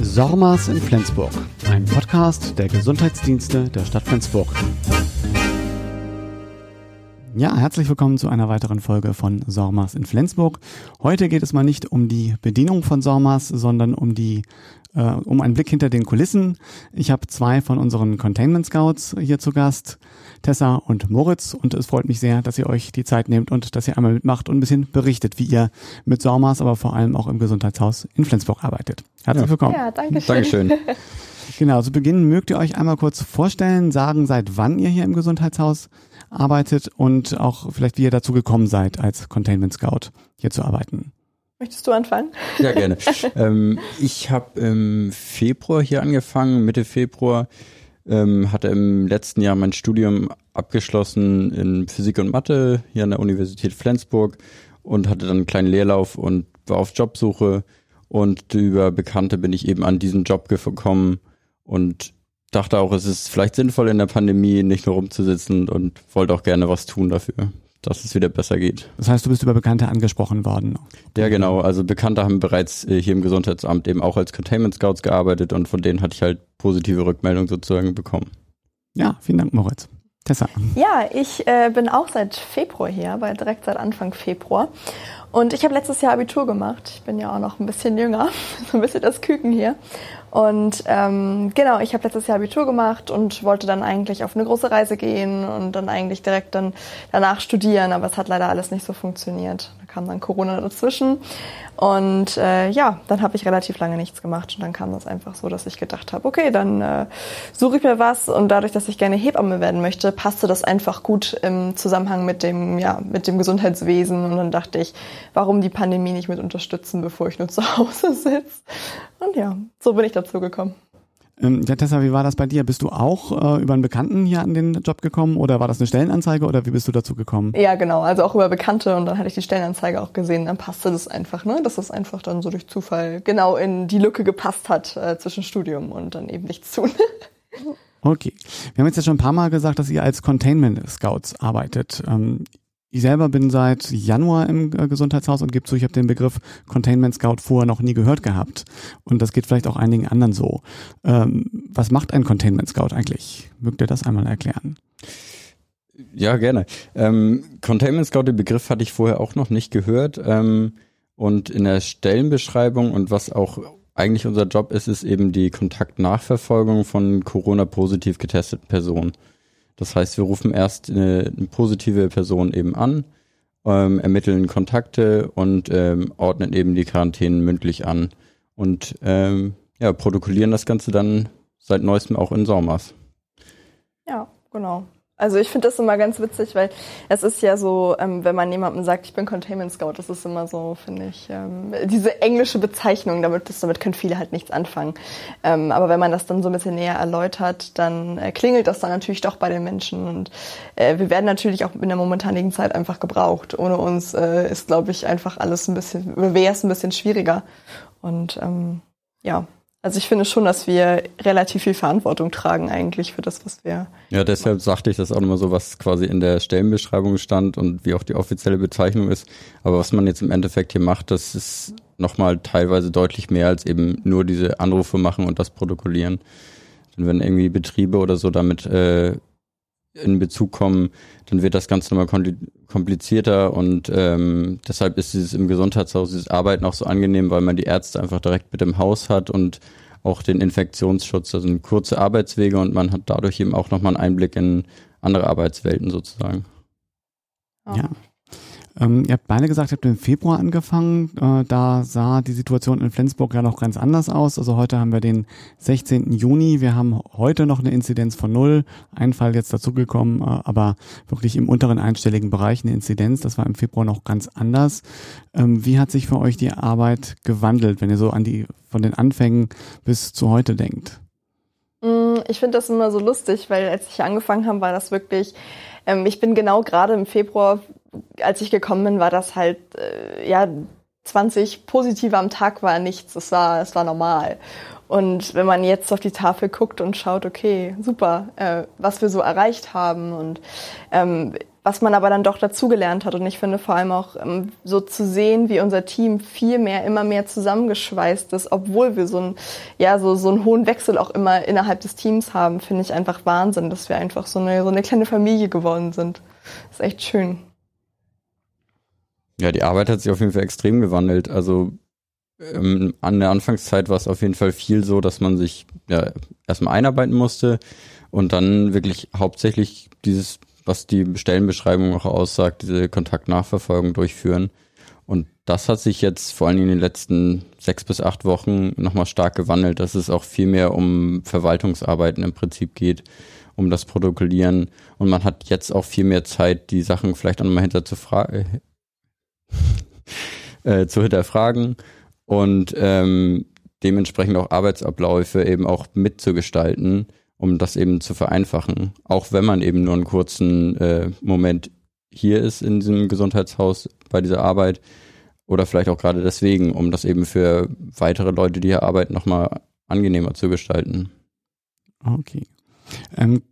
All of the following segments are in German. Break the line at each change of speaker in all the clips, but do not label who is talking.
Sormas in Flensburg, ein Podcast der Gesundheitsdienste der Stadt Flensburg. Ja, herzlich willkommen zu einer weiteren Folge von Sormas in Flensburg. Heute geht es mal nicht um die Bedienung von Sormas, sondern um die äh, um einen Blick hinter den Kulissen. Ich habe zwei von unseren Containment Scouts hier zu Gast, Tessa und Moritz, und es freut mich sehr, dass ihr euch die Zeit nehmt und dass ihr einmal mitmacht und ein bisschen berichtet, wie ihr mit Sormas, aber vor allem auch im Gesundheitshaus in Flensburg arbeitet. Herzlich willkommen.
Ja, danke schön.
Dankeschön.
Genau, zu Beginn mögt ihr euch einmal kurz vorstellen, sagen, seit wann ihr hier im Gesundheitshaus arbeitet und auch vielleicht, wie ihr dazu gekommen seid, als Containment Scout hier zu arbeiten.
Möchtest du anfangen?
Ja, gerne. ähm, ich habe im Februar hier angefangen, Mitte Februar. Ähm, hatte im letzten Jahr mein Studium abgeschlossen in Physik und Mathe hier an der Universität Flensburg und hatte dann einen kleinen Lehrlauf und war auf Jobsuche. Und über Bekannte bin ich eben an diesen Job gekommen und dachte auch, es ist vielleicht sinnvoll in der Pandemie nicht nur rumzusitzen und wollte auch gerne was tun dafür, dass es wieder besser geht.
Das heißt, du bist über Bekannte angesprochen worden.
Ja, genau. Also Bekannte haben bereits äh, hier im Gesundheitsamt eben auch als Containment Scouts gearbeitet und von denen hatte ich halt positive Rückmeldungen sozusagen bekommen.
Ja, vielen Dank, Moritz. Tessa.
Ja, ich äh, bin auch seit Februar hier, weil direkt seit Anfang Februar. Und ich habe letztes Jahr Abitur gemacht. Ich bin ja auch noch ein bisschen jünger, so ein bisschen das Küken hier. Und ähm, genau, ich habe letztes Jahr Abitur gemacht und wollte dann eigentlich auf eine große Reise gehen und dann eigentlich direkt dann danach studieren, aber es hat leider alles nicht so funktioniert. Kam dann Corona dazwischen und äh, ja, dann habe ich relativ lange nichts gemacht und dann kam das einfach so, dass ich gedacht habe, okay, dann äh, suche ich mir was und dadurch, dass ich gerne Hebamme werden möchte, passte das einfach gut im Zusammenhang mit dem ja mit dem Gesundheitswesen und dann dachte ich, warum die Pandemie nicht mit unterstützen, bevor ich nur zu Hause sitze. Und ja, so bin ich dazu gekommen.
Ähm, ja, Tessa, wie war das bei dir? Bist du auch äh, über einen Bekannten hier an den Job gekommen oder war das eine Stellenanzeige oder wie bist du dazu gekommen?
Ja, genau, also auch über Bekannte und dann hatte ich die Stellenanzeige auch gesehen, dann passte das einfach, ne, dass das einfach dann so durch Zufall genau in die Lücke gepasst hat äh, zwischen Studium und dann eben nichts tun.
Okay. Wir haben jetzt ja schon ein paar Mal gesagt, dass ihr als Containment Scouts arbeitet. Ähm, ich selber bin seit Januar im äh, Gesundheitshaus und gebe zu, ich habe den Begriff Containment Scout vorher noch nie gehört gehabt. Und das geht vielleicht auch einigen anderen so. Ähm, was macht ein Containment Scout eigentlich? Mögt ihr das einmal erklären?
Ja, gerne. Ähm, Containment Scout, den Begriff hatte ich vorher auch noch nicht gehört. Ähm, und in der Stellenbeschreibung und was auch eigentlich unser Job ist, ist eben die Kontaktnachverfolgung von Corona-positiv getesteten Personen. Das heißt, wir rufen erst eine, eine positive Person eben an, ähm, ermitteln Kontakte und ähm, ordnen eben die Quarantänen mündlich an und ähm, ja, protokollieren das Ganze dann seit neuestem auch in Sommers.
Ja, genau. Also ich finde das immer ganz witzig, weil es ist ja so, ähm, wenn man jemandem sagt, ich bin Containment Scout, das ist immer so, finde ich, ähm, diese englische Bezeichnung, damit, das, damit können viele halt nichts anfangen. Ähm, aber wenn man das dann so ein bisschen näher erläutert, dann äh, klingelt das dann natürlich doch bei den Menschen. Und äh, wir werden natürlich auch in der momentanigen Zeit einfach gebraucht. Ohne uns äh, ist, glaube ich, einfach alles ein bisschen, wäre es ein bisschen schwieriger. Und ähm, ja, also ich finde schon, dass wir relativ viel Verantwortung tragen eigentlich für das, was wir.
Ja, deshalb sagte ich das auch nochmal so, was quasi in der Stellenbeschreibung stand und wie auch die offizielle Bezeichnung ist. Aber was man jetzt im Endeffekt hier macht, das ist nochmal teilweise deutlich mehr als eben nur diese Anrufe machen und das protokollieren. Denn wenn irgendwie Betriebe oder so damit äh, in Bezug kommen, dann wird das Ganze nochmal komplizierter und ähm, deshalb ist dieses im Gesundheitshaus, dieses Arbeiten auch so angenehm, weil man die Ärzte einfach direkt mit im Haus hat und auch den Infektionsschutz, also kurze Arbeitswege und man hat dadurch eben auch nochmal einen Einblick in andere Arbeitswelten sozusagen.
Ja. Ähm, ihr habt beide gesagt, ihr habt im Februar angefangen. Äh, da sah die Situation in Flensburg ja noch ganz anders aus. Also heute haben wir den 16. Juni. Wir haben heute noch eine Inzidenz von null. Ein Fall jetzt dazugekommen, äh, aber wirklich im unteren einstelligen Bereich eine Inzidenz. Das war im Februar noch ganz anders. Ähm, wie hat sich für euch die Arbeit gewandelt, wenn ihr so an die von den Anfängen bis zu heute denkt?
Mm, ich finde das immer so lustig, weil als ich angefangen habe, war das wirklich, ähm, ich bin genau gerade im Februar als ich gekommen bin, war das halt, äh, ja, 20 positive am Tag war nichts. Es war, es war normal. Und wenn man jetzt auf die Tafel guckt und schaut, okay, super, äh, was wir so erreicht haben und ähm, was man aber dann doch dazugelernt hat. Und ich finde vor allem auch ähm, so zu sehen, wie unser Team viel mehr, immer mehr zusammengeschweißt ist, obwohl wir so, ein, ja, so, so einen hohen Wechsel auch immer innerhalb des Teams haben, finde ich einfach Wahnsinn, dass wir einfach so eine, so eine kleine Familie geworden sind. Das ist echt schön.
Ja, die Arbeit hat sich auf jeden Fall extrem gewandelt. Also ähm, an der Anfangszeit war es auf jeden Fall viel so, dass man sich ja, erstmal einarbeiten musste und dann wirklich hauptsächlich dieses was die Stellenbeschreibung auch aussagt, diese Kontaktnachverfolgung durchführen. Und das hat sich jetzt vor allem in den letzten sechs bis acht Wochen nochmal stark gewandelt, dass es auch viel mehr um Verwaltungsarbeiten im Prinzip geht, um das Protokollieren. Und man hat jetzt auch viel mehr Zeit, die Sachen vielleicht auch nochmal hinter zu, äh, zu hinterfragen und ähm, dementsprechend auch Arbeitsabläufe eben auch mitzugestalten um das eben zu vereinfachen. Auch wenn man eben nur einen kurzen äh, Moment hier ist in diesem Gesundheitshaus bei dieser Arbeit oder vielleicht auch gerade deswegen, um das eben für weitere Leute, die hier arbeiten, nochmal angenehmer zu gestalten.
Okay. Ähm,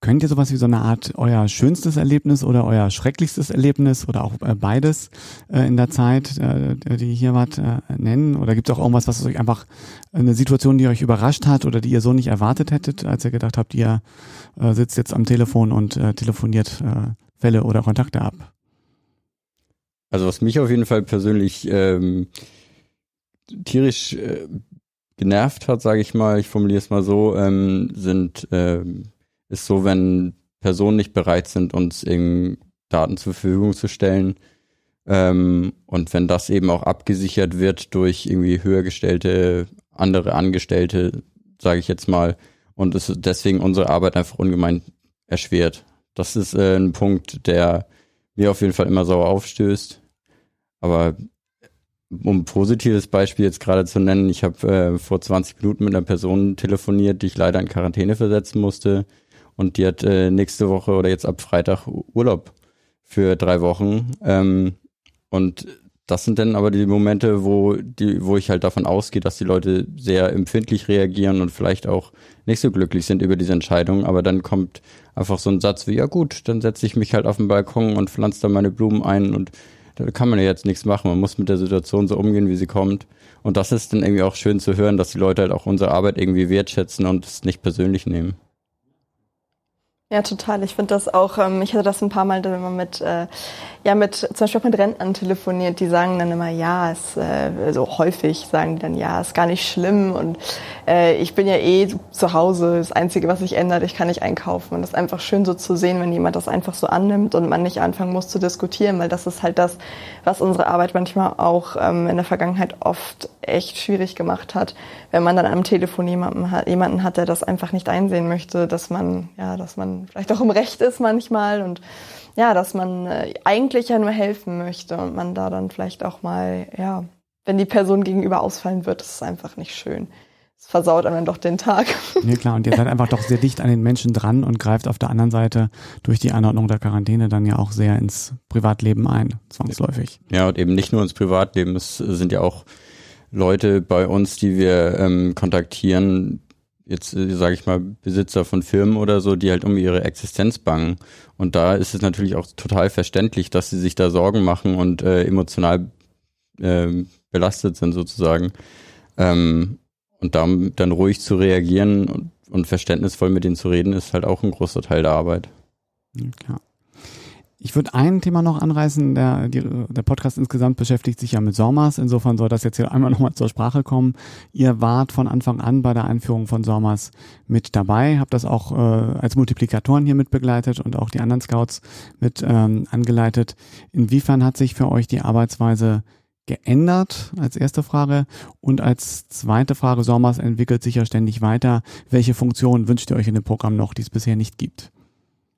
Könnt ihr sowas wie so eine Art euer schönstes Erlebnis oder euer schrecklichstes Erlebnis oder auch äh, beides äh, in der Zeit, äh, die ihr hier wart, äh, nennen? Oder gibt es auch irgendwas, was euch einfach eine Situation, die euch überrascht hat oder die ihr so nicht erwartet hättet, als ihr gedacht habt, ihr äh, sitzt jetzt am Telefon und äh, telefoniert Fälle oder Kontakte ab?
Also was mich auf jeden Fall persönlich ähm, tierisch genervt hat, sage ich mal, ich formuliere es mal so, ähm, sind ähm, ist so, wenn Personen nicht bereit sind, uns eben Daten zur Verfügung zu stellen. Ähm, und wenn das eben auch abgesichert wird durch irgendwie höher gestellte andere Angestellte, sage ich jetzt mal, und es deswegen unsere Arbeit einfach ungemein erschwert. Das ist äh, ein Punkt, der mir auf jeden Fall immer sauer aufstößt. Aber um ein positives Beispiel jetzt gerade zu nennen, ich habe äh, vor 20 Minuten mit einer Person telefoniert, die ich leider in Quarantäne versetzen musste, und die hat äh, nächste Woche oder jetzt ab Freitag Urlaub für drei Wochen. Ähm, und das sind dann aber die Momente, wo die, wo ich halt davon ausgehe, dass die Leute sehr empfindlich reagieren und vielleicht auch nicht so glücklich sind über diese Entscheidung. Aber dann kommt einfach so ein Satz wie, ja gut, dann setze ich mich halt auf den Balkon und pflanze da meine Blumen ein und da kann man ja jetzt nichts machen. Man muss mit der Situation so umgehen, wie sie kommt. Und das ist dann irgendwie auch schön zu hören, dass die Leute halt auch unsere Arbeit irgendwie wertschätzen und es nicht persönlich nehmen.
Ja, total. Ich finde das auch, ähm, ich hatte das ein paar Mal, wenn man mit, äh, ja, mit, zum Beispiel auch mit Rentnern telefoniert, die sagen dann immer, ja, es, äh, so häufig sagen die dann, ja, ist gar nicht schlimm und äh, ich bin ja eh zu Hause, das Einzige, was sich ändert, ich kann nicht einkaufen. Und das ist einfach schön so zu sehen, wenn jemand das einfach so annimmt und man nicht anfangen muss zu diskutieren, weil das ist halt das, was unsere Arbeit manchmal auch ähm, in der Vergangenheit oft echt schwierig gemacht hat, wenn man dann am Telefon jemanden hat, jemanden hat, der das einfach nicht einsehen möchte, dass man, ja, dass man vielleicht auch im Recht ist manchmal und ja, dass man äh, eigentlich ja nur helfen möchte und man da dann vielleicht auch mal, ja, wenn die Person gegenüber ausfallen wird, das ist einfach nicht schön. Es versaut einem dann doch den Tag.
Nee, klar, und ihr seid einfach doch sehr dicht an den Menschen dran und greift auf der anderen Seite durch die Anordnung der Quarantäne dann ja auch sehr ins Privatleben ein, zwangsläufig.
Ja, und eben nicht nur ins Privatleben, es sind ja auch Leute bei uns, die wir ähm, kontaktieren, jetzt äh, sage ich mal Besitzer von Firmen oder so, die halt um ihre Existenz bangen. Und da ist es natürlich auch total verständlich, dass sie sich da Sorgen machen und äh, emotional äh, belastet sind sozusagen. Ähm, und da, dann ruhig zu reagieren und, und verständnisvoll mit denen zu reden, ist halt auch ein großer Teil der Arbeit.
Ja. Ich würde ein Thema noch anreißen. Der, die, der Podcast insgesamt beschäftigt sich ja mit SORMAS. Insofern soll das jetzt hier einmal nochmal zur Sprache kommen. Ihr wart von Anfang an bei der Einführung von SORMAS mit dabei, habt das auch äh, als Multiplikatoren hier mit begleitet und auch die anderen Scouts mit ähm, angeleitet. Inwiefern hat sich für euch die Arbeitsweise geändert als erste Frage und als zweite Frage, SORMAS entwickelt sich ja ständig weiter. Welche Funktionen wünscht ihr euch in dem Programm noch, die es bisher nicht gibt?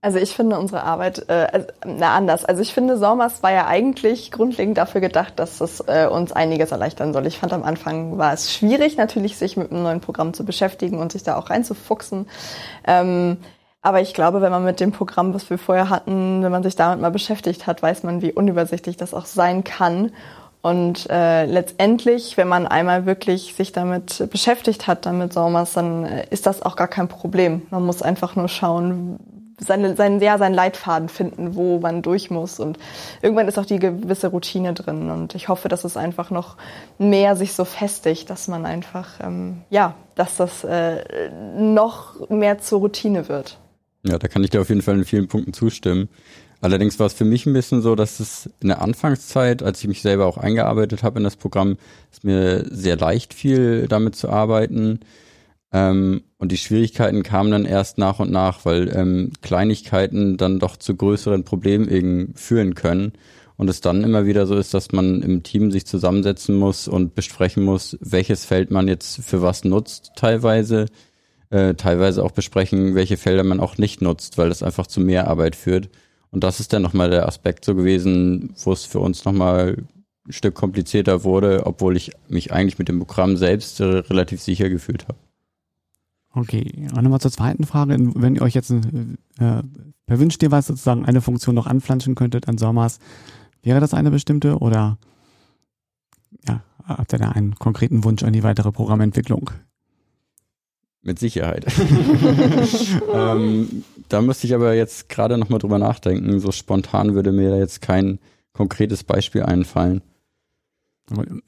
Also ich finde unsere Arbeit, äh, also, na anders. Also ich finde, Sommers war ja eigentlich grundlegend dafür gedacht, dass es äh, uns einiges erleichtern soll. Ich fand am Anfang war es schwierig, natürlich sich mit einem neuen Programm zu beschäftigen und sich da auch reinzufuchsen. Ähm, aber ich glaube, wenn man mit dem Programm, was wir vorher hatten, wenn man sich damit mal beschäftigt hat, weiß man, wie unübersichtlich das auch sein kann Und äh, letztendlich, wenn man einmal wirklich sich damit beschäftigt hat, damit Sommers, dann äh, ist das auch gar kein Problem. Man muss einfach nur schauen, seine, seinen, ja, seinen Leitfaden finden, wo man durch muss. Und irgendwann ist auch die gewisse Routine drin. Und ich hoffe, dass es einfach noch mehr sich so festigt, dass man einfach, ähm, ja, dass das äh, noch mehr zur Routine wird.
Ja, da kann ich dir auf jeden Fall in vielen Punkten zustimmen. Allerdings war es für mich ein bisschen so, dass es in der Anfangszeit, als ich mich selber auch eingearbeitet habe in das Programm, es mir sehr leicht fiel, damit zu arbeiten. Ähm, und die Schwierigkeiten kamen dann erst nach und nach, weil ähm, Kleinigkeiten dann doch zu größeren Problemen eben führen können. Und es dann immer wieder so ist, dass man im Team sich zusammensetzen muss und besprechen muss, welches Feld man jetzt für was nutzt teilweise. Äh, teilweise auch besprechen, welche Felder man auch nicht nutzt, weil das einfach zu mehr Arbeit führt. Und das ist dann nochmal der Aspekt so gewesen, wo es für uns nochmal ein Stück komplizierter wurde, obwohl ich mich eigentlich mit dem Programm selbst relativ sicher gefühlt habe.
Okay, und nochmal zur zweiten Frage. Wenn ihr euch jetzt äh, per Wünsch dir was sozusagen eine Funktion noch anflanschen könntet an Sommers, wäre das eine bestimmte oder ja, habt ihr da einen konkreten Wunsch an die weitere Programmentwicklung?
Mit Sicherheit. ähm, da müsste ich aber jetzt gerade nochmal drüber nachdenken. So spontan würde mir da jetzt kein konkretes Beispiel einfallen.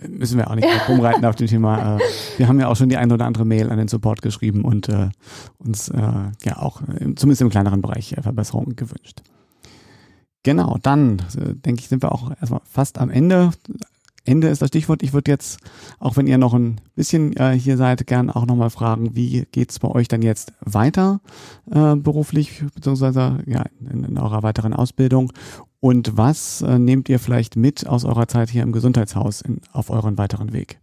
Müssen wir auch nicht rumreiten auf dem Thema. Äh, wir haben ja auch schon die ein oder andere Mail an den Support geschrieben und äh, uns äh, ja auch zumindest im kleineren Bereich Verbesserungen gewünscht. Genau, dann denke ich, sind wir auch erstmal fast am Ende. Ende ist das Stichwort. Ich würde jetzt, auch wenn ihr noch ein bisschen äh, hier seid, gern auch nochmal fragen, wie geht's bei euch dann jetzt weiter äh, beruflich, beziehungsweise ja, in, in eurer weiteren Ausbildung? Und was äh, nehmt ihr vielleicht mit aus eurer Zeit hier im Gesundheitshaus in, auf euren weiteren Weg?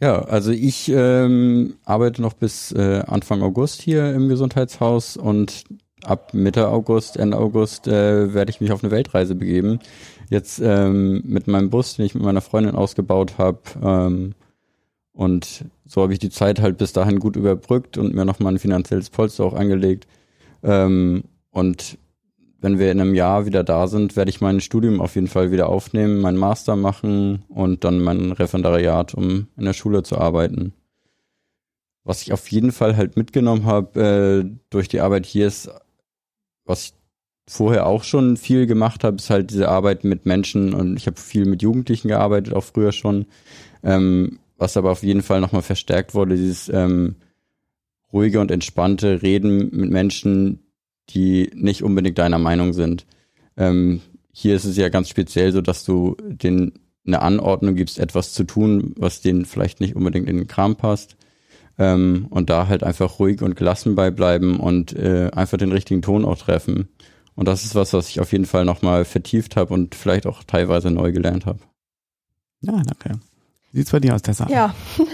Ja, also ich ähm, arbeite noch bis äh, Anfang August hier im Gesundheitshaus und ab Mitte August, Ende August äh, werde ich mich auf eine Weltreise begeben jetzt ähm, mit meinem Bus, den ich mit meiner Freundin ausgebaut habe. Ähm, und so habe ich die Zeit halt bis dahin gut überbrückt und mir nochmal ein finanzielles Polster auch angelegt. Ähm, und wenn wir in einem Jahr wieder da sind, werde ich mein Studium auf jeden Fall wieder aufnehmen, meinen Master machen und dann mein Referendariat, um in der Schule zu arbeiten. Was ich auf jeden Fall halt mitgenommen habe äh, durch die Arbeit hier ist, was ich vorher auch schon viel gemacht habe, ist halt diese Arbeit mit Menschen und ich habe viel mit Jugendlichen gearbeitet, auch früher schon. Ähm, was aber auf jeden Fall nochmal verstärkt wurde, dieses ähm, ruhige und entspannte Reden mit Menschen, die nicht unbedingt deiner Meinung sind. Ähm, hier ist es ja ganz speziell so, dass du den eine Anordnung gibst, etwas zu tun, was denen vielleicht nicht unbedingt in den Kram passt. Ähm, und da halt einfach ruhig und gelassen beibleiben und äh, einfach den richtigen Ton auch treffen. Und das ist was, was ich auf jeden Fall nochmal vertieft habe und vielleicht auch teilweise neu gelernt habe.
Ja, danke. Wie sieht's bei dir aus, Tessa?
Ja,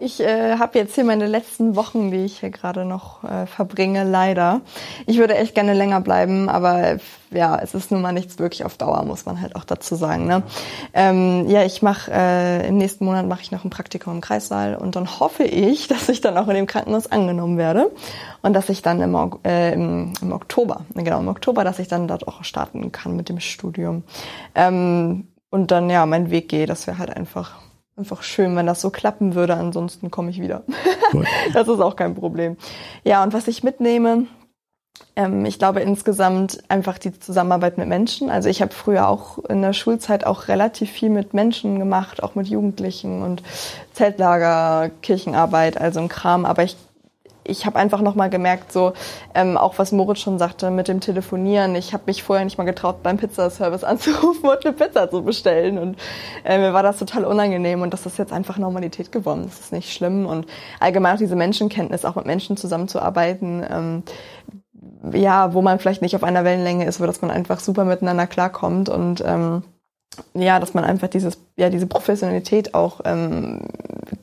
ich äh, habe jetzt hier meine letzten Wochen, die ich hier gerade noch äh, verbringe, leider. Ich würde echt gerne länger bleiben, aber ja, es ist nun mal nichts wirklich auf Dauer, muss man halt auch dazu sagen. Ne? Ähm, ja, ich mache äh, im nächsten Monat mache ich noch ein Praktikum im Kreissaal und dann hoffe ich, dass ich dann auch in dem Krankenhaus angenommen werde und dass ich dann im, äh, im, im Oktober, genau im Oktober, dass ich dann dort auch starten kann mit dem Studium ähm, und dann ja mein Weg gehe. Das wäre halt einfach einfach schön, wenn das so klappen würde. Ansonsten komme ich wieder. Das ist auch kein Problem. Ja, und was ich mitnehme, ähm, ich glaube insgesamt einfach die Zusammenarbeit mit Menschen. Also ich habe früher auch in der Schulzeit auch relativ viel mit Menschen gemacht, auch mit Jugendlichen und Zeltlager, Kirchenarbeit, also ein Kram. Aber ich ich habe einfach nochmal gemerkt, so ähm, auch was Moritz schon sagte mit dem Telefonieren. Ich habe mich vorher nicht mal getraut, beim Pizzaservice anzurufen und eine Pizza zu bestellen. Und äh, mir war das total unangenehm und das ist jetzt einfach Normalität geworden. Das ist nicht schlimm. Und allgemein auch diese Menschenkenntnis, auch mit Menschen zusammenzuarbeiten. Ähm, ja, wo man vielleicht nicht auf einer Wellenlänge ist, wo dass man einfach super miteinander klarkommt und ähm, ja, dass man einfach dieses, ja, diese Professionalität auch, ähm,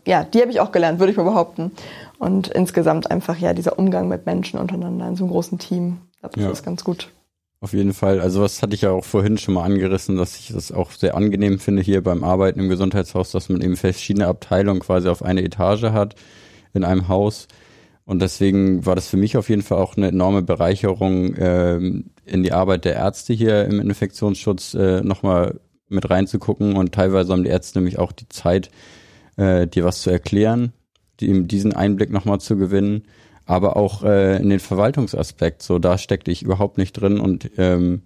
ja, die habe ich auch gelernt, würde ich mal behaupten. Und insgesamt einfach ja dieser Umgang mit Menschen untereinander in so einem großen Team. Das ja. ist ganz gut.
Auf jeden Fall. Also was hatte ich ja auch vorhin schon mal angerissen, dass ich das auch sehr angenehm finde hier beim Arbeiten im Gesundheitshaus, dass man eben verschiedene Abteilungen quasi auf eine Etage hat in einem Haus Und deswegen war das für mich auf jeden Fall auch eine enorme Bereicherung, ähm, in die Arbeit der Ärzte hier im Infektionsschutz äh, nochmal mit reinzugucken. Und teilweise haben die Ärzte nämlich auch die Zeit, äh, dir was zu erklären, die, diesen Einblick nochmal zu gewinnen. Aber auch äh, in den Verwaltungsaspekt, so da steckte ich überhaupt nicht drin und ähm,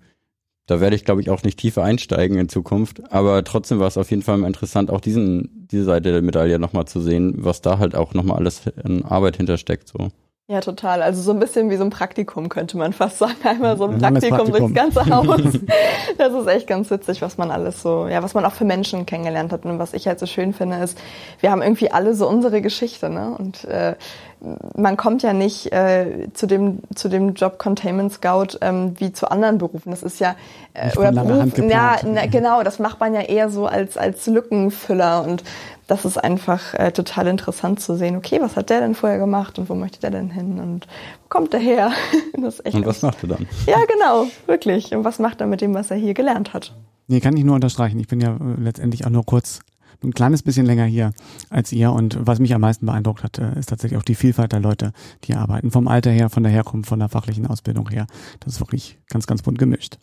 da werde ich, glaube ich, auch nicht tiefer einsteigen in Zukunft. Aber trotzdem war es auf jeden Fall interessant, auch diesen, diese Seite der Medaille nochmal zu sehen, was da halt auch nochmal alles in Arbeit hintersteckt. So.
Ja, total. Also so ein bisschen wie so ein Praktikum könnte man fast sagen. Einmal so ein Praktikum, Praktikum, durchs ganze Haus. das ist echt ganz witzig, was man alles so, ja, was man auch für Menschen kennengelernt hat. Und was ich halt so schön finde, ist, wir haben irgendwie alle so unsere Geschichte, ne? Und äh, man kommt ja nicht äh, zu dem zu dem Job Containment Scout ähm, wie zu anderen Berufen. Das ist ja
äh, oder Beruf,
ja, na, genau, das macht man ja eher so als als Lückenfüller und das ist einfach äh, total interessant zu sehen. Okay, was hat der denn vorher gemacht und wo möchte der denn hin und wo kommt der her?
das ist echt und was macht er dann?
Ja, genau, wirklich. Und was macht er mit dem, was er hier gelernt hat?
Nee, kann ich nur unterstreichen. Ich bin ja äh, letztendlich auch nur kurz ein kleines bisschen länger hier als ihr. Und was mich am meisten beeindruckt hat, äh, ist tatsächlich auch die Vielfalt der Leute, die hier arbeiten. Vom Alter her, von der Herkunft, von der fachlichen Ausbildung her. Das ist wirklich ganz, ganz bunt gemischt.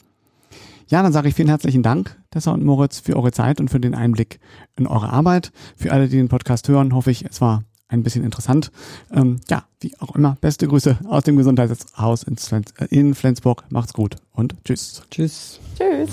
Ja, dann sage ich vielen herzlichen Dank, Tessa und Moritz, für eure Zeit und für den Einblick in eure Arbeit. Für alle, die den Podcast hören, hoffe ich, es war ein bisschen interessant. Ähm, ja, wie auch immer, beste Grüße aus dem Gesundheitshaus in Flensburg. Macht's gut und tschüss.
Tschüss.
Tschüss.